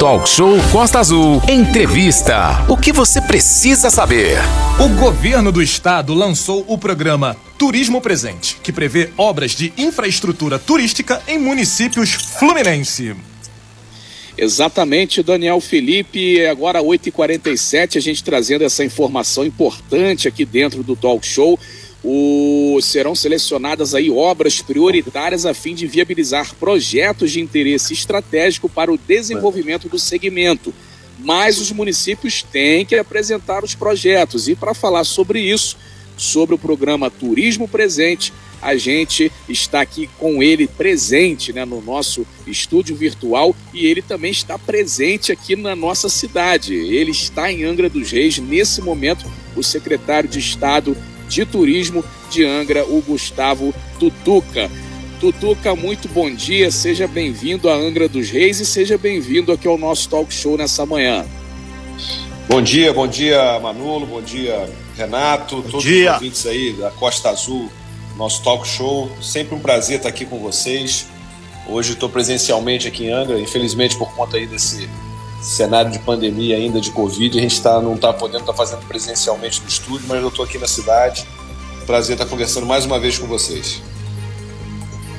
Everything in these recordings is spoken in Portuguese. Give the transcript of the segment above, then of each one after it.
Talk Show Costa Azul. Entrevista. O que você precisa saber? O governo do estado lançou o programa Turismo Presente, que prevê obras de infraestrutura turística em municípios fluminense. Exatamente, Daniel Felipe. Agora 8h47, a gente trazendo essa informação importante aqui dentro do Talk Show. O, serão selecionadas aí obras prioritárias a fim de viabilizar projetos de interesse estratégico para o desenvolvimento do segmento. Mas os municípios têm que apresentar os projetos. E para falar sobre isso, sobre o programa Turismo Presente, a gente está aqui com ele presente né, no nosso estúdio virtual e ele também está presente aqui na nossa cidade. Ele está em Angra dos Reis, nesse momento, o secretário de Estado de Turismo de Angra, o Gustavo Tutuca. Tutuca, muito bom dia, seja bem-vindo a Angra dos Reis e seja bem-vindo aqui ao nosso talk show nessa manhã. Bom dia, bom dia Manolo, bom dia Renato, bom todos dia. os ouvintes aí da Costa Azul nosso talk show. Sempre um prazer estar aqui com vocês. Hoje estou presencialmente aqui em Angra, infelizmente por conta aí desse cenário de pandemia ainda de Covid, a gente tá, não está podendo estar tá fazendo presencialmente no estúdio, mas eu estou aqui na cidade. Prazer estar conversando mais uma vez com vocês.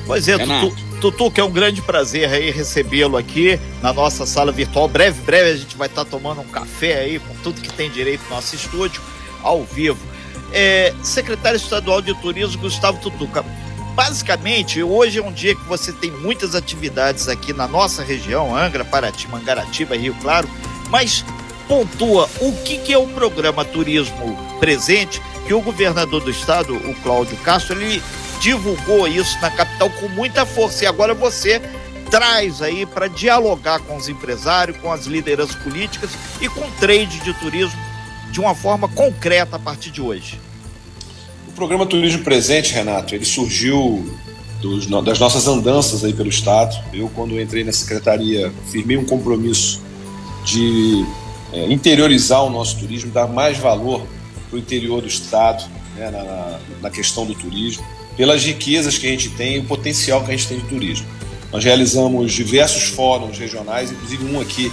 Pois é, Tutu, Tutu, que é um grande prazer aí recebê-lo aqui na nossa sala virtual. Breve, breve a gente vai estar tá tomando um café aí com tudo que tem direito no nosso estúdio, ao vivo é, secretário estadual de turismo Gustavo Tutuca. Basicamente, hoje é um dia que você tem muitas atividades aqui na nossa região, Angra, Paraty, Mangaratiba, Rio Claro, mas pontua o que, que é o programa Turismo Presente, que o governador do estado, o Cláudio Castro, ele divulgou isso na capital com muita força. E agora você traz aí para dialogar com os empresários, com as lideranças políticas e com o trade de turismo de uma forma concreta a partir de hoje? Programa Turismo Presente, Renato, ele surgiu dos, das nossas andanças aí pelo Estado. Eu, quando entrei na secretaria, firmei um compromisso de é, interiorizar o nosso turismo, dar mais valor para o interior do Estado, né, na, na, questão do turismo, pelas riquezas que a gente tem e o potencial que a gente tem de turismo. Nós realizamos diversos fóruns regionais, inclusive um aqui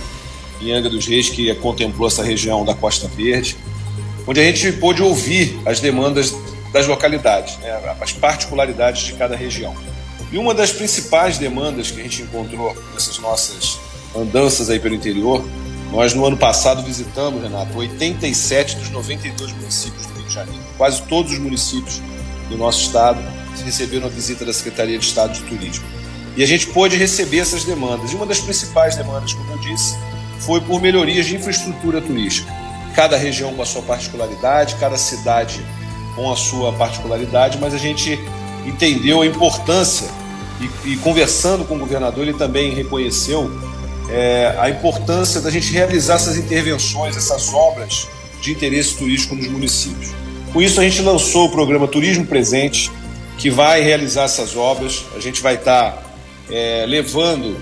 em Angra dos Reis, que contemplou essa região da Costa Verde, onde a gente pôde ouvir as demandas das localidades, né, as particularidades de cada região. E uma das principais demandas que a gente encontrou nessas nossas andanças aí pelo interior, nós no ano passado visitamos, Renato, 87 dos 92 municípios do Rio de Janeiro. Quase todos os municípios do nosso estado receberam a visita da Secretaria de Estado de Turismo. E a gente pôde receber essas demandas. E uma das principais demandas, como eu disse, foi por melhorias de infraestrutura turística. Cada região com a sua particularidade, cada cidade com a sua particularidade, mas a gente entendeu a importância e, e conversando com o governador, ele também reconheceu é, a importância da gente realizar essas intervenções, essas obras de interesse turístico nos municípios. Com isso, a gente lançou o programa Turismo Presente, que vai realizar essas obras. A gente vai estar é, levando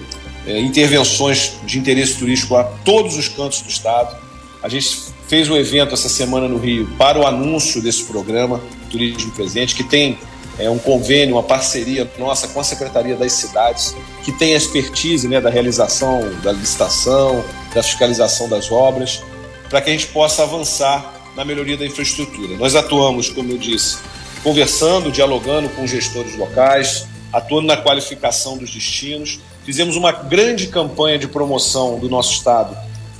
é, intervenções de interesse turístico a todos os cantos do estado. A gente fez um evento essa semana no Rio para o anúncio desse programa Turismo Presente, que tem é, um convênio, uma parceria nossa com a Secretaria das Cidades, que tem a expertise né, da realização da licitação, da fiscalização das obras, para que a gente possa avançar na melhoria da infraestrutura. Nós atuamos, como eu disse, conversando, dialogando com gestores locais, atuando na qualificação dos destinos Fizemos uma grande campanha de promoção do nosso estado,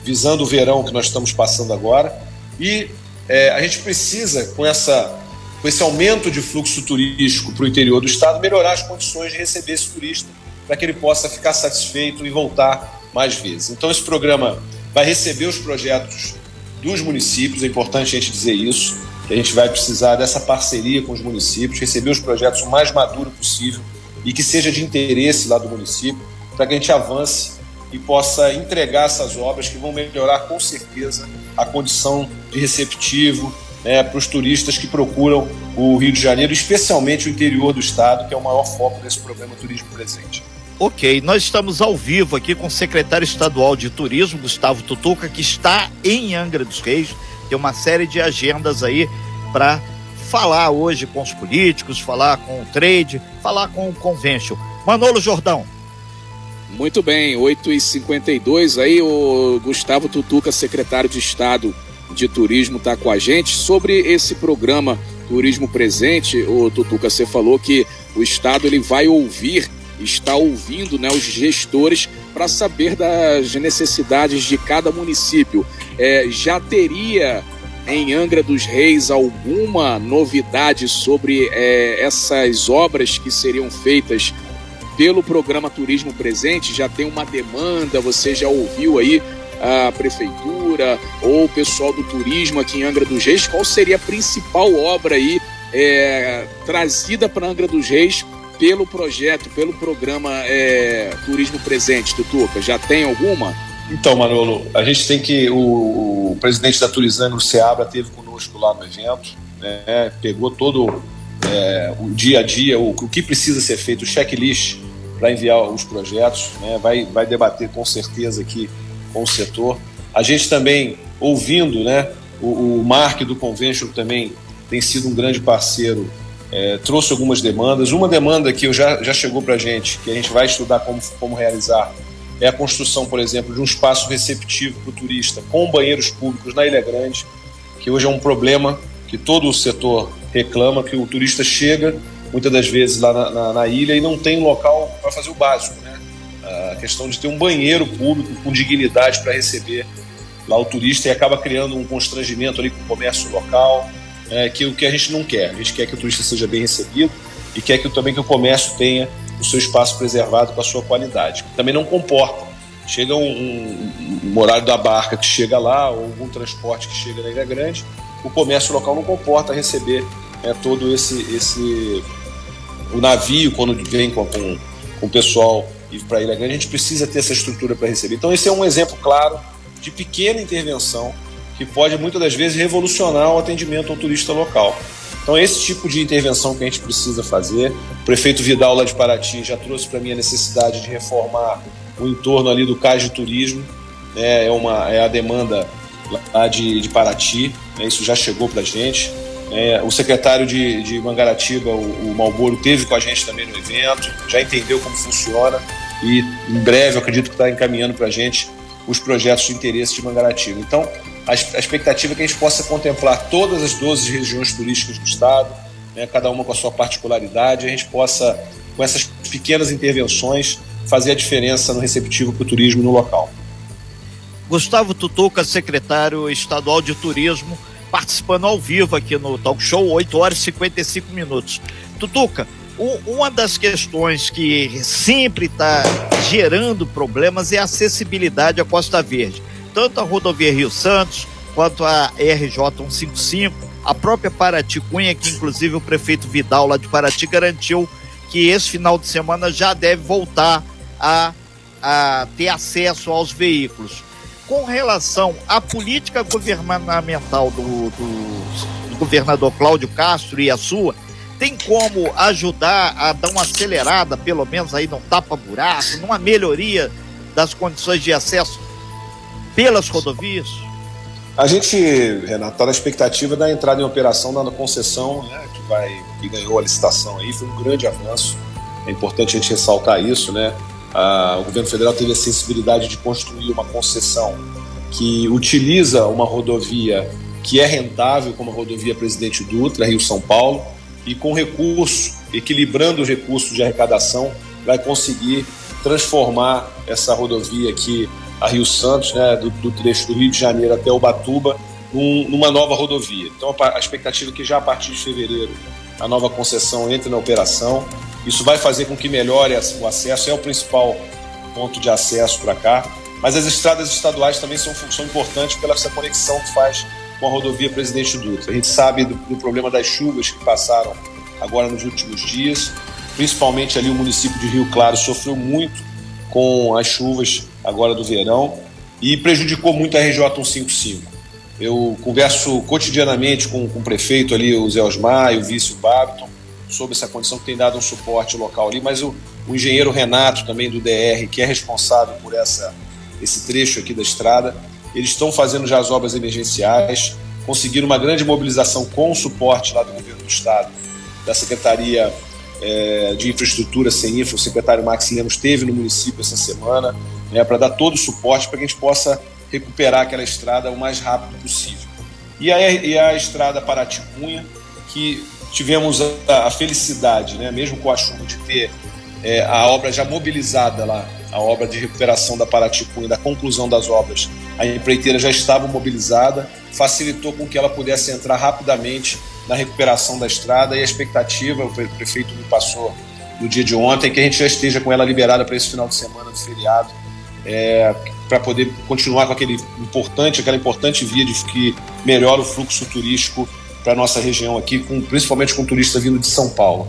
visando o verão que nós estamos passando agora. E é, a gente precisa, com, essa, com esse aumento de fluxo turístico para o interior do estado, melhorar as condições de receber esse turista, para que ele possa ficar satisfeito e voltar mais vezes. Então, esse programa vai receber os projetos dos municípios, é importante a gente dizer isso, que a gente vai precisar dessa parceria com os municípios, receber os projetos o mais maduro possível e que seja de interesse lá do município para que a gente avance e possa entregar essas obras que vão melhorar com certeza a condição de receptivo né, para os turistas que procuram o Rio de Janeiro, especialmente o interior do estado, que é o maior foco desse programa Turismo Presente. Ok, nós estamos ao vivo aqui com o secretário estadual de turismo, Gustavo Tutuca, que está em Angra dos Reis. Tem uma série de agendas aí para falar hoje com os políticos, falar com o trade, falar com o convention. Manolo Jordão. Muito bem, 8h52 aí, o Gustavo Tutuca, secretário de Estado de Turismo, está com a gente. Sobre esse programa Turismo Presente, o Tutuca, você falou que o Estado ele vai ouvir, está ouvindo né, os gestores para saber das necessidades de cada município. É, já teria em Angra dos Reis alguma novidade sobre é, essas obras que seriam feitas pelo programa Turismo Presente? Já tem uma demanda? Você já ouviu aí a prefeitura ou o pessoal do turismo aqui em Angra dos Reis? Qual seria a principal obra aí é, trazida para Angra dos Reis pelo projeto, pelo programa é, Turismo Presente, Tutuca? Já tem alguma? Então, Manolo, a gente tem que. O, o presidente da Turizano, o Seabra, teve conosco lá no evento, né, pegou todo é, o dia a dia, o, o que precisa ser feito, o checklist para enviar os projetos, né, vai, vai debater com certeza aqui com o setor. A gente também, ouvindo, né, o, o Mark do Convention também tem sido um grande parceiro, é, trouxe algumas demandas. Uma demanda que já, já chegou para a gente, que a gente vai estudar como, como realizar, é a construção, por exemplo, de um espaço receptivo para o turista com banheiros públicos na Ilha Grande, que hoje é um problema que todo o setor reclama, que o turista chega muitas das vezes lá na, na, na ilha e não tem local para fazer o básico, né? A questão de ter um banheiro público com dignidade para receber lá o turista e acaba criando um constrangimento ali com o comércio local, é, que o que a gente não quer. A gente quer que o turista seja bem recebido e quer que também que o comércio tenha o seu espaço preservado com a sua qualidade. Também não comporta. Chega um, um, um horário da barca que chega lá, ou algum transporte que chega na Ilha Grande, o comércio local não comporta receber é, todo esse, esse o navio quando vem com, com, com o pessoal ir para Ilha Grande, a gente precisa ter essa estrutura para receber. Então esse é um exemplo claro de pequena intervenção que pode muitas das vezes revolucionar o atendimento ao turista local. Então, esse tipo de intervenção que a gente precisa fazer. O prefeito Vidal, lá de Paraty, já trouxe para mim a necessidade de reformar o entorno ali do cais de turismo. Né? É, uma, é a demanda lá de, de Paraty, né? isso já chegou para a gente. É, o secretário de, de Mangaratiba, o, o Malboro, teve com a gente também no evento, já entendeu como funciona e em breve acredito que está encaminhando para a gente os projetos de interesse de Mangaratiba. Então, a, expectativa é que a gente possa contemplar todas as 12 regiões turísticas do estado, né, cada uma com a sua particularidade, e a gente possa, com essas pequenas intervenções, fazer a diferença no receptivo para o turismo no local. Gustavo Tutuca, secretário estadual de turismo, participando ao vivo aqui no Talk Show, 8 horas e 55 minutos. Tutuca, uma das questões que sempre está gerando problemas é a acessibilidade à Costa Verde tanto a rodovia Rio Santos quanto a RJ 155, a própria Paraty Cunha, que inclusive o prefeito Vidal lá de Paraty garantiu que esse final de semana já deve voltar a, a ter acesso aos veículos. Com relação à política governamental do, do, do governador Cláudio Castro e a sua, tem como ajudar a dar uma acelerada, pelo menos aí não tapa-buraco, numa melhoria das condições de acesso pelas rodovias? A gente, Renato, está na expectativa da entrada em operação da concessão, né, que, vai, que ganhou a licitação aí, foi um grande avanço. É importante a gente ressaltar isso, né? O governo federal teve a sensibilidade de construir uma concessão que utiliza uma rodovia que é rentável, como a rodovia Presidente Dutra, Rio-São Paulo, e com recurso, equilibrando os recursos de arrecadação, vai conseguir transformar essa rodovia aqui a Rio Santos, né, do, do, trecho do Rio de Janeiro até Ubatuba, num, numa nova rodovia. Então a expectativa é que já a partir de fevereiro a nova concessão entre na operação. Isso vai fazer com que melhore o acesso, é o principal ponto de acesso para cá. Mas as estradas estaduais também são função importante pela essa conexão que faz com a rodovia Presidente Dutra. A gente sabe do, do problema das chuvas que passaram agora nos últimos dias, principalmente ali o município de Rio Claro sofreu muito com as chuvas agora do verão e prejudicou muito a RJ 155. Eu converso cotidianamente com, com o prefeito ali, o Zé Osmar e o vice o Babiton, sobre essa condição que tem dado um suporte local ali, mas o, o engenheiro Renato também do DR, que é responsável por essa, esse trecho aqui da estrada, eles estão fazendo já as obras emergenciais, conseguiram uma grande mobilização com o suporte lá do governo do estado, da Secretaria é, de infraestrutura, CENIFRA, o secretário Max Lemos esteve no município essa semana, né, para dar todo o suporte para que a gente possa recuperar aquela estrada o mais rápido possível. E a, e a estrada Paraty-Cunha, que tivemos a, a, felicidade, né, mesmo com a chuva, de ter é, a obra já mobilizada lá, a obra de recuperação da Paraty-Cunha, da conclusão das obras. A empreiteira já estava mobilizada, facilitou com que ela pudesse entrar rapidamente na recuperação da estrada e a expectativa, o prefeito me passou no dia de ontem, que a gente já esteja com ela liberada para esse final de semana do feriado, é, para poder continuar com aquele importante, aquela importante via de que melhora o fluxo turístico para a nossa região aqui, com, principalmente com turistas vindo de São Paulo.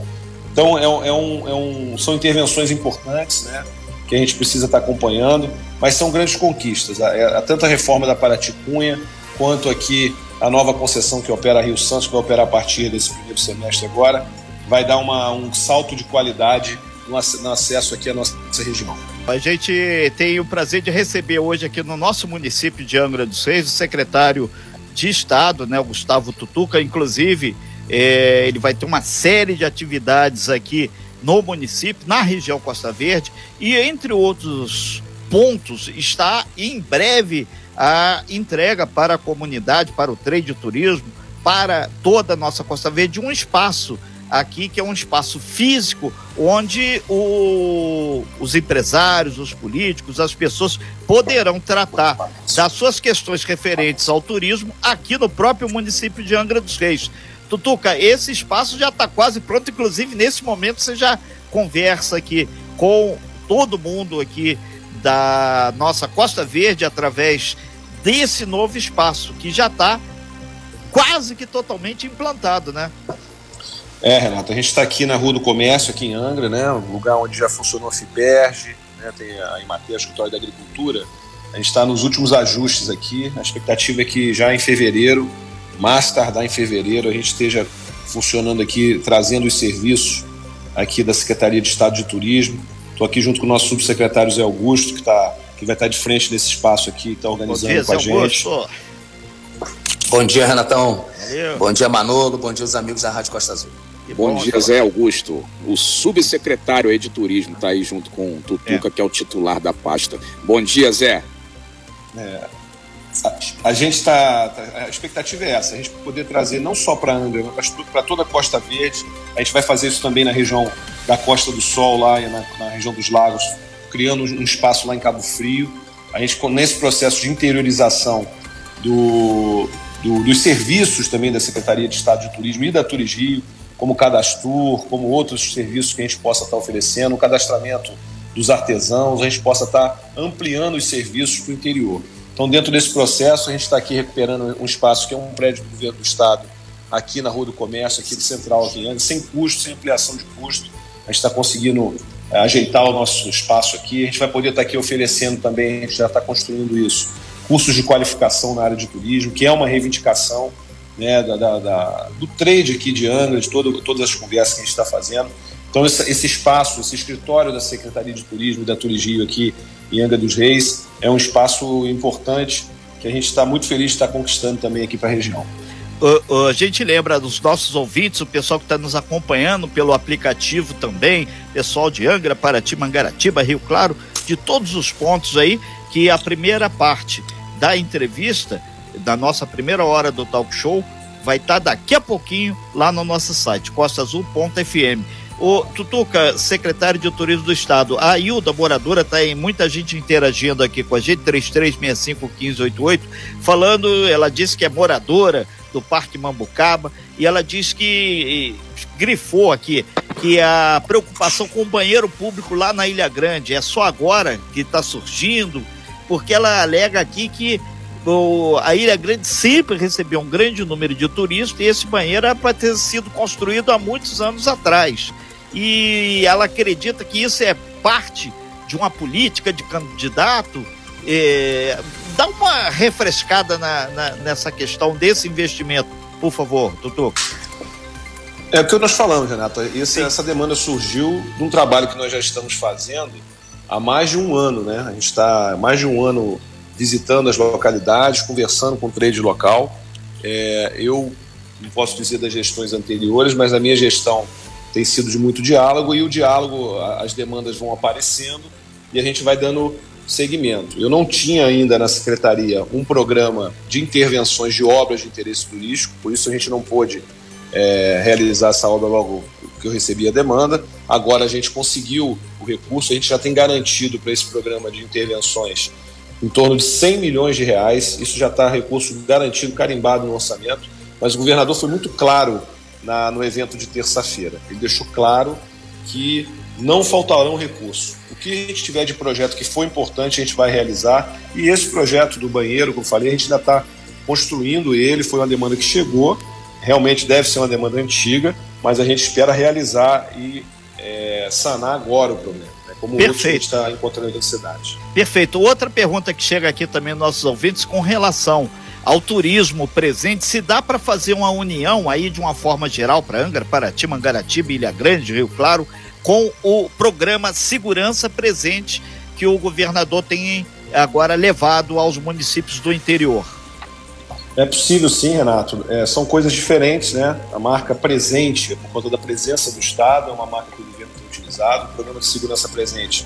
Então é, é, um, é um, são intervenções importantes, né, que a gente precisa estar tá acompanhando, mas são grandes conquistas. A, a, tanto a reforma da Paraty Cunha, quanto aqui a nova concessão que opera Rio Santos, que vai operar a partir desse primeiro semestre agora, vai dar uma, um salto de qualidade no acesso aqui à nossa região. A gente tem o prazer de receber hoje aqui no nosso município de Angra dos Reis o secretário de Estado, né, o Gustavo Tutuca, inclusive é, ele vai ter uma série de atividades aqui no município, na região Costa Verde, e entre outros pontos está em breve a entrega para a comunidade, para o trade turismo, para toda a nossa Costa Verde, um espaço aqui que é um espaço físico onde o, os empresários, os políticos, as pessoas poderão tratar das suas questões referentes ao turismo aqui no próprio município de Angra dos Reis. Tutuca, esse espaço já está quase pronto, inclusive nesse momento você já conversa aqui com todo mundo aqui da nossa Costa Verde através desse novo espaço que já está quase que totalmente implantado, né? É, Renato, a gente está aqui na Rua do Comércio, aqui em Angra, né? Um lugar onde já funcionou a FIPERG, né? tem a Imater, a Escritório da Agricultura. A gente está nos últimos ajustes aqui. A expectativa é que já em fevereiro, mais tardar em fevereiro, a gente esteja funcionando aqui, trazendo os serviços aqui da Secretaria de Estado de Turismo. Estou aqui junto com o nosso subsecretário Zé Augusto, que está que vai estar de frente desse espaço aqui, está organizando dia, com a gente. Bom dia, Renatão. Valeu. Bom dia, Manolo. Bom dia, os amigos da Rádio Costa Azul. Bom, bom dia, Zé Augusto. O subsecretário aí de turismo está aí junto com o Tutuca, é. que é o titular da pasta. Bom dia, Zé. É, a, a gente está. Tá, a expectativa é essa, a gente poder trazer não só para Angra, mas para toda a Costa Verde. A gente vai fazer isso também na região da Costa do Sol, lá na, na região dos lagos, criando um espaço lá em Cabo Frio. A gente, nesse processo de interiorização do, do, dos serviços também da Secretaria de Estado de Turismo e da Turismo como Cadastur, como outros serviços que a gente possa estar oferecendo, o cadastramento dos artesãos, a gente possa estar ampliando os serviços para o interior. Então, dentro desse processo, a gente está aqui recuperando um espaço que é um prédio do governo do Estado, aqui na Rua do Comércio, aqui do Central, aqui sem custo, sem ampliação de custo. A gente está conseguindo é, ajeitar o nosso espaço aqui. A gente vai poder estar aqui oferecendo também, a gente já está construindo isso, cursos de qualificação na área de turismo, que é uma reivindicação né, da, da, da do trade aqui de Angra, de todo, todas as conversas que a gente está fazendo. Então, esse, espaço, esse escritório da Secretaria de Turismo e da Turismo aqui em Angra dos Reis, é um espaço importante que a gente está muito feliz de estar conquistando também aqui para a região. Uh, uh, a gente lembra dos nossos ouvintes, o pessoal que está nos acompanhando pelo aplicativo também, pessoal de Angra, Paraty, Mangaratiba, Rio Claro, de todos os pontos aí, que a primeira parte da entrevista, da nossa primeira hora do talk show, vai estar tá daqui a pouquinho lá no nosso site, costaazul.fm. O Tutuca, secretário de Turismo do Estado, a Hilda, moradora, está aí, muita gente interagindo aqui com a gente, 33651588, falando, ela disse que é moradora do Parque Mambucaba, e ela diz que grifou aqui que a preocupação com o banheiro público lá na Ilha Grande é só agora que está surgindo, porque ela alega aqui que o, a Ilha Grande sempre recebeu um grande número de turistas e esse banheiro era para ter sido construído há muitos anos atrás. E ela acredita que isso é parte de uma política de candidato é, dá uma refrescada na, na, nessa questão desse investimento, por favor, Tutu. É o que nós falamos, Renato. Esse, essa demanda surgiu de um trabalho que nós já estamos fazendo há mais de um ano, né? A gente está mais de um ano visitando as localidades, conversando com o trade local. É, eu não posso dizer das gestões anteriores, mas a minha gestão tem sido de muito diálogo e o diálogo, as demandas vão aparecendo e a gente vai dando segmento. Eu não tinha ainda na secretaria um programa de intervenções de obras de interesse turístico, por isso a gente não pôde é, realizar essa obra logo que eu recebi a demanda. Agora a gente conseguiu o recurso, a gente já tem garantido para esse programa de intervenções em torno de 100 milhões de reais. Isso já está recurso garantido, carimbado no orçamento. Mas o governador foi muito claro na, no evento de terça-feira. Ele deixou claro que não faltarão recursos. O que a gente tiver de projeto que for importante, a gente vai realizar. E esse projeto do banheiro, como eu falei, a gente ainda está construindo ele. Foi uma demanda que chegou. Realmente deve ser uma demanda antiga, mas a gente espera realizar e é, sanar agora o problema. Né? Como Perfeito. a gente está encontrando necessidade. Perfeito. Outra pergunta que chega aqui também nos nossos ouvintes com relação ao turismo presente, se dá para fazer uma união aí de uma forma geral para Angra, Paraty, Mangaratiba, Ilha Grande, Rio Claro, com o programa Segurança Presente que o governador tem agora levado aos municípios do interior. É possível sim, Renato. É, são coisas diferentes, né? A marca presente, por conta da presença do Estado, é uma marca que o governo tem utilizado. O programa de segurança presente,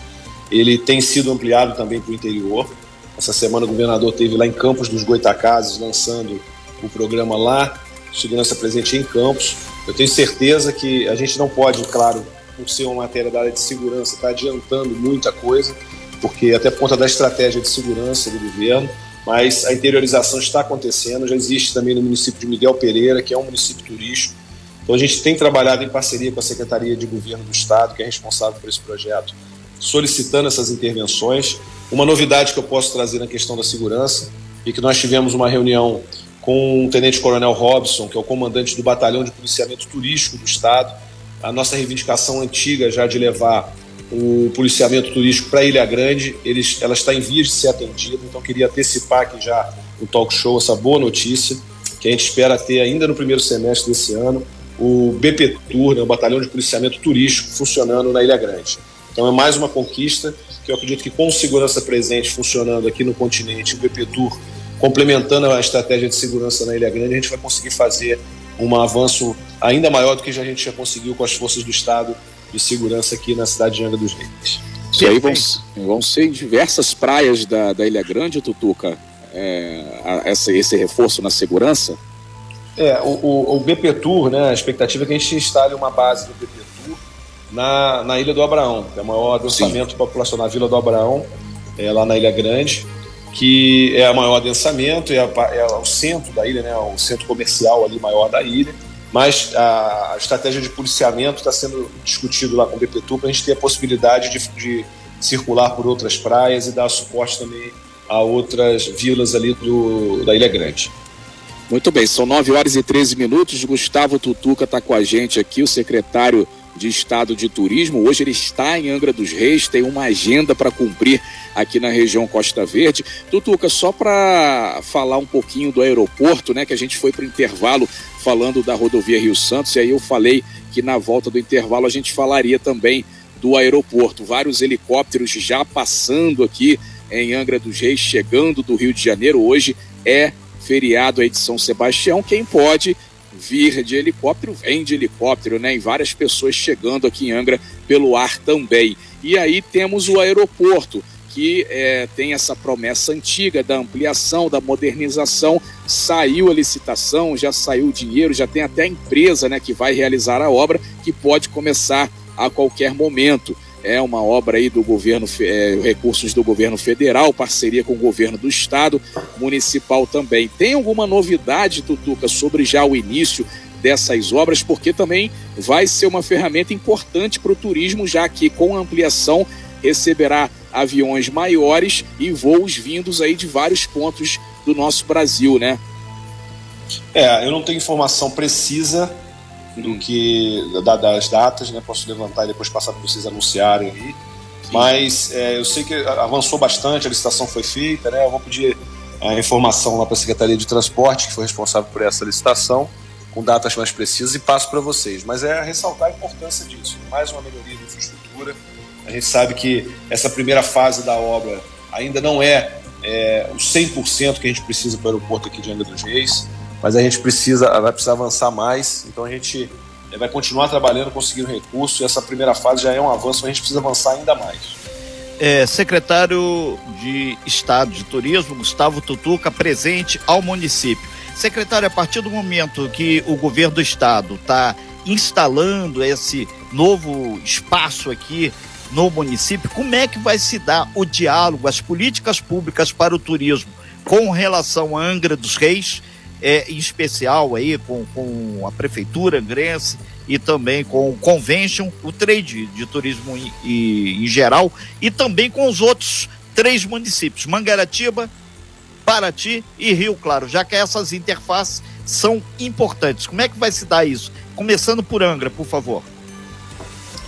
ele tem sido ampliado também para o interior. Essa semana o governador teve lá em Campos dos Goitacazes lançando o programa lá, segurança presente em Campos. Eu tenho certeza que a gente não pode, claro, por ser uma matéria da área de segurança, estar tá adiantando muita coisa, porque até por conta da estratégia de segurança do governo, mas a interiorização está acontecendo, já existe também no município de Miguel Pereira, que é um município turístico. Então a gente tem trabalhado em parceria com a Secretaria de Governo do Estado, que é responsável por esse projeto, solicitando essas intervenções. Uma novidade que eu posso trazer na questão da segurança e que nós tivemos uma reunião com o Tenente Coronel Robson, que é o comandante do Batalhão de Policiamento Turístico do Estado, a nossa reivindicação antiga já de levar o policiamento turístico para Ilha Grande, eles, ela está em vias de ser atendida, então queria antecipar aqui já no talk show essa boa notícia, que a gente espera ter ainda no primeiro semestre desse ano, o BP Tour, né, o Batalhão de Policiamento Turístico, funcionando na Ilha Grande. Então é mais uma conquista que eu acredito que com segurança presente funcionando aqui no continente, o BP Tour complementando a estratégia de segurança na Ilha Grande, a gente vai conseguir fazer um avanço ainda maior do que a gente já conseguiu com as forças do Estado de segurança aqui na cidade de Angra dos Reis. Isso aí vão, vão ser diversas praias da, da Ilha Grande, Tutuca, é, essa, esse reforço na segurança? É, o, o, o, BP Tour, né, a expectativa é que a gente instale uma base do BP Tour na, na Ilha do Abraão, que é o maior adensamento populacional na Vila do Abraão, é, lá na Ilha Grande que é o maior adensamento, é, a, é, o centro da ilha, né, o centro comercial ali maior da ilha, mas a, estratégia de policiamento está sendo discutido lá com o BPTU para a gente ter a possibilidade de, de, circular por outras praias e dar suporte também a outras vilas ali do, da Ilha Grande. Muito bem, são 9 horas e 13 minutos. Gustavo Tutuca está com a gente aqui, o secretário de Estado de Turismo. Hoje ele está em Angra dos Reis, tem uma agenda para cumprir aqui na região Costa Verde. Tutuca, só para falar um pouquinho do aeroporto, né, que a gente foi para o intervalo falando da rodovia Rio Santos, e aí eu falei que na volta do intervalo a gente falaria também do aeroporto. Vários helicópteros já passando aqui em Angra dos Reis, chegando do Rio de Janeiro. Hoje é feriado aí de São Sebastião. Quem pode vir de helicóptero, vem de helicóptero, né? E várias pessoas chegando aqui em Angra pelo ar também. E aí temos o aeroporto, que é, tem essa promessa antiga da ampliação, da modernização. Saiu a licitação, já saiu o dinheiro, já tem até a empresa né, que vai realizar a obra, que pode começar a qualquer momento é uma obra aí do governo, é, recursos do governo federal, parceria com o governo do estado, municipal também. Tem alguma novidade, Tutuca, sobre já o início dessas obras? Porque também vai ser uma ferramenta importante para o turismo, já que com a ampliação receberá aviões maiores e voos vindos aí de vários pontos do nosso Brasil, né? É, eu não tenho informação precisa do que da, das datas, né? Posso levantar e depois passar para vocês anunciarem aí. Mas é, eu sei que avançou bastante, a licitação foi feita, né? Eu vou pedir a informação lá para a Secretaria de Transporte, que foi responsável por essa licitação, com datas mais precisas, e passo para vocês. Mas é ressaltar a importância disso. Mais uma melhoria de infraestrutura. A gente sabe que essa primeira fase da obra ainda não é, é o 100% que a gente precisa para o aeroporto aqui de Angra dos Reis mas a gente precisa, vai precisar avançar mais. Então a gente vai continuar trabalhando, conseguindo recursos, e essa primeira fase já é um avanço, a gente precisa avançar ainda mais. É, secretário de Estado de Turismo, Gustavo Tutuca, presente ao município. Secretário, a partir do momento que o governo do Estado está instalando esse novo espaço aqui no município, como é que vai se dar o diálogo, as políticas públicas para o turismo com relação à Angra dos Reis, é, em especial aí com, com a prefeitura angrense e também com o convention, o trade de turismo em, em, geral e também com os outros três municípios, Mangaratiba, Paraty e Rio Claro, já que essas interfaces são importantes. Como é que vai se dar isso? Começando por Angra, por favor.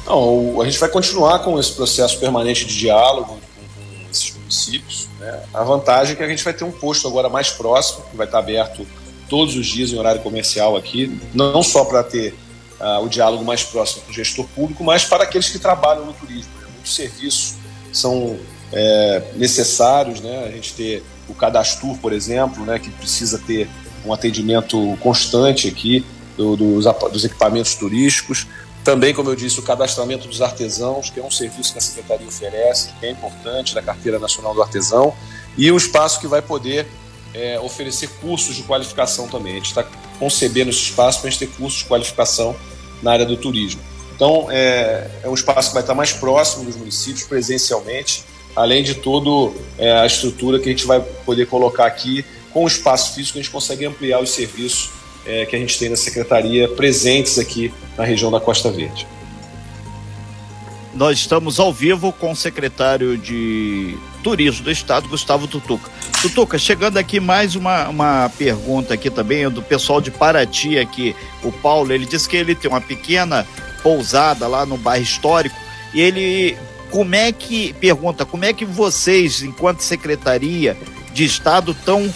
Não, a gente vai continuar com esse processo permanente de diálogo com, com esses municípios. Né? A vantagem é que a gente vai ter um posto agora mais próximo, que vai estar aberto todos os dias em horário comercial aqui, não só para ter uh, o diálogo mais próximo com o gestor público, mas para aqueles que trabalham no turismo. Né? Muitos serviços são é, necessários, né? a gente ter o cadastro, por exemplo, né? que precisa ter um atendimento constante aqui do, dos, dos equipamentos turísticos. Também, como eu disse, o cadastramento dos artesãos, que é um serviço que a Secretaria oferece, que é importante, da Carteira Nacional do Artesão, e o espaço que vai poder é, oferecer cursos de qualificação também. A gente está concebendo esse espaço para a gente ter cursos de qualificação na área do turismo. Então, é, é um espaço que vai estar mais próximo dos municípios, presencialmente, além de toda é, a estrutura que a gente vai poder colocar aqui. Com o espaço físico, a gente consegue ampliar os serviços é, que a gente tem na secretaria presentes aqui na região da Costa Verde. Nós estamos ao vivo com o secretário de Turismo do Estado, Gustavo Tutuca. Tutuca, chegando aqui mais uma, uma pergunta aqui também do pessoal de Paraty aqui. O Paulo, ele disse que ele tem uma pequena pousada lá no bairro histórico e ele como é que pergunta como é que vocês, enquanto secretaria de Estado, estão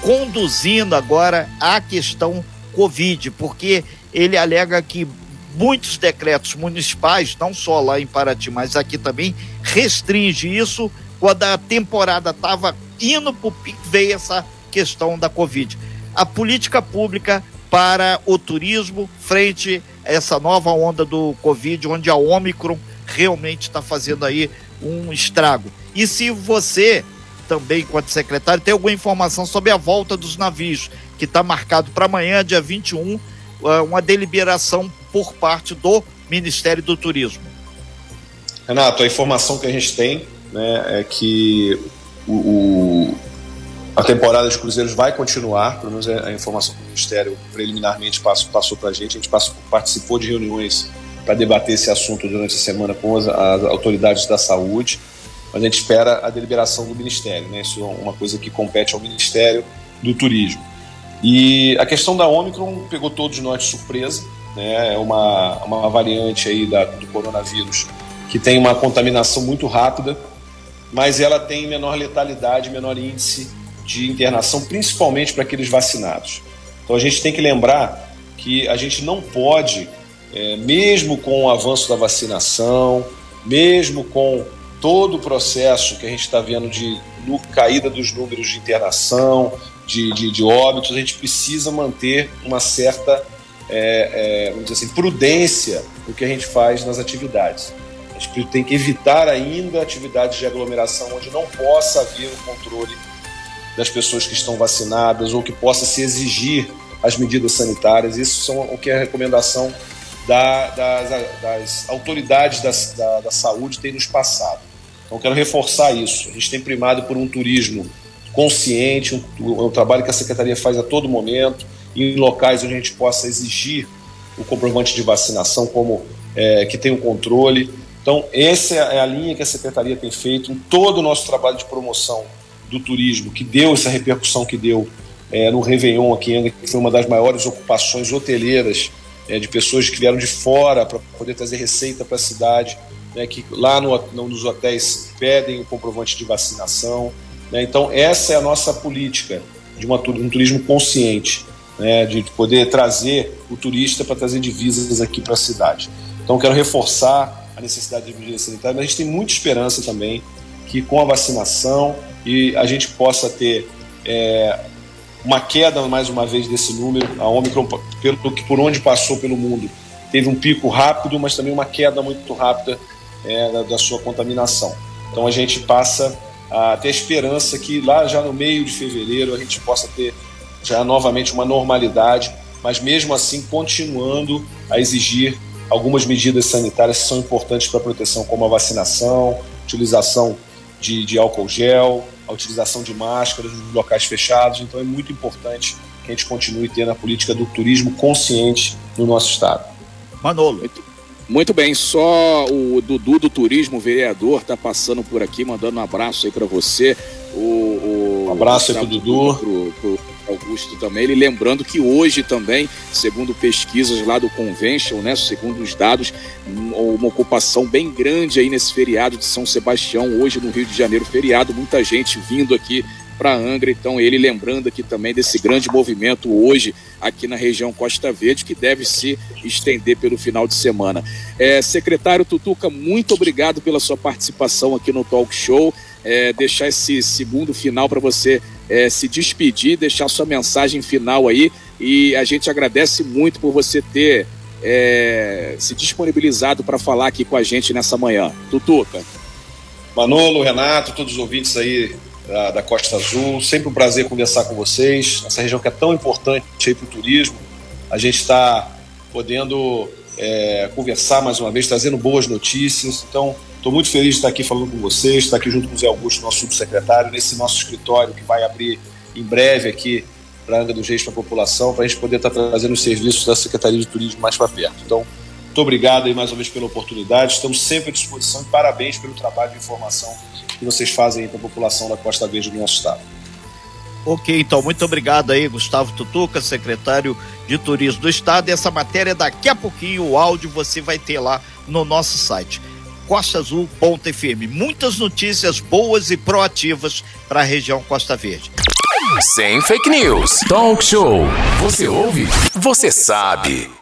conduzindo agora a questão Covid, porque ele alega que muitos decretos municipais, não só lá em Paraty, mas aqui também, restringe isso. Quando a temporada estava indo para o pico, veio essa questão da Covid. A política pública para o turismo frente a essa nova onda do Covid, onde a Omicron realmente está fazendo aí um estrago. E se você também, enquanto secretário, tem alguma informação sobre a volta dos navios, que está marcado para amanhã, dia 21, eh, uma deliberação por parte do Ministério do Turismo. Renato, a informação que a gente tem né, é que o, o, a temporada de cruzeiros vai continuar, pelo menos é a informação que o Ministério preliminarmente passou, passou para a gente. A gente passou, participou de reuniões para debater esse assunto durante a semana com as, as autoridades da saúde mas a gente espera a deliberação do Ministério. Né? Isso é uma coisa que compete ao Ministério do Turismo. E a questão da Omicron pegou todos nós de surpresa. Né? É uma, uma variante aí da, do coronavírus que tem uma contaminação muito rápida, mas ela tem menor letalidade, menor índice de internação, principalmente para aqueles vacinados. Então a gente tem que lembrar que a gente não pode, é, mesmo com o avanço da vacinação, mesmo com todo o processo que a gente está vendo de no, caída dos números de internação, de, de, de, óbitos, a gente precisa manter uma certa é, é, vamos dizer assim, prudência no que a gente faz nas atividades. A gente tem que evitar ainda atividades de aglomeração onde não possa haver o controle das pessoas que estão vacinadas ou que possa se exigir as medidas sanitárias. Isso são o que é a recomendação da, das, das, autoridades da, da, da saúde tem nos passado. Então, quero reforçar isso. A gente tem primado por um turismo consciente, um, um trabalho que a Secretaria faz a todo momento, em locais onde a gente possa exigir o comprovante de vacinação como é, que tem o um controle. Então, essa é a linha que a Secretaria tem feito em todo o nosso trabalho de promoção do turismo, que deu essa repercussão que deu é, no Réveillon aqui em Angra, que foi uma das maiores ocupações hoteleiras é, de pessoas que vieram de fora para poder trazer receita para a cidade né, que lá no, nos hotéis pedem o comprovante de vacinação. Né? Então, essa é a nossa política de uma, um turismo consciente, né, de poder trazer o turista para trazer divisas aqui para a cidade. Então, quero reforçar a necessidade de medidas sanitárias, mas a gente tem muita esperança também que com a vacinação e a gente possa ter é, uma queda mais uma vez desse número. A Omicron, pelo que por onde passou pelo mundo, teve um pico rápido, mas também uma queda muito rápida é, da, da, sua contaminação. Então a gente passa a ter esperança que lá já no meio de fevereiro a gente possa ter já novamente uma normalidade, mas mesmo assim continuando a exigir algumas medidas sanitárias que são importantes para a proteção, como a vacinação, utilização de, de álcool gel, a utilização de máscaras nos locais fechados. Então é muito importante que a gente continue tendo a política do turismo consciente no nosso estado. Manolo. Muito, muito bem, só o Dudu do Turismo, vereador, está passando por aqui, mandando um abraço aí para você. O, o, um abraço aí pro Dudu. Pro, pro Augusto também. Ele lembrando que hoje também, segundo pesquisas lá do Convention, né, segundo os dados, uma ocupação bem grande aí nesse feriado de São Sebastião, hoje no Rio de Janeiro, feriado, muita gente vindo aqui para Angra. Então, ele lembrando aqui também desse grande movimento hoje aqui na região Costa Verde, que deve se estender pelo final de semana. É, secretário Tutuca, muito obrigado pela sua participação aqui no Talk Show. É, deixar esse segundo final para você é, se despedir, deixar sua mensagem final aí. E a gente agradece muito por você ter é, se disponibilizado para falar aqui com a gente nessa manhã. Tutuca. Manolo, Renato, todos os ouvintes aí da, da, Costa Azul. Sempre um prazer conversar com vocês. Essa região que é tão importante para o turismo. A gente está podendo é, conversar mais uma vez, trazendo boas notícias. Então, estou muito feliz de estar aqui falando com vocês, estar aqui junto com o Zé Augusto, nosso subsecretário, nesse nosso escritório que vai abrir em breve aqui para Angra dos Reis para a população, para a gente poder estar trazendo os serviços da Secretaria de Turismo mais para perto. Então, muito obrigado aí mais uma vez pela oportunidade. Estamos sempre à disposição e parabéns pelo trabalho de informação que vocês fazem para a população da Costa Verde do nosso estado. Ok, então muito obrigado aí, Gustavo Tutuca, secretário de Turismo do Estado. E essa matéria daqui a pouquinho, o áudio você vai ter lá no nosso site. CostaAzul.fm. Muitas notícias boas e proativas para a região Costa Verde. Sem fake news. Talk show. Você ouve? Você sabe.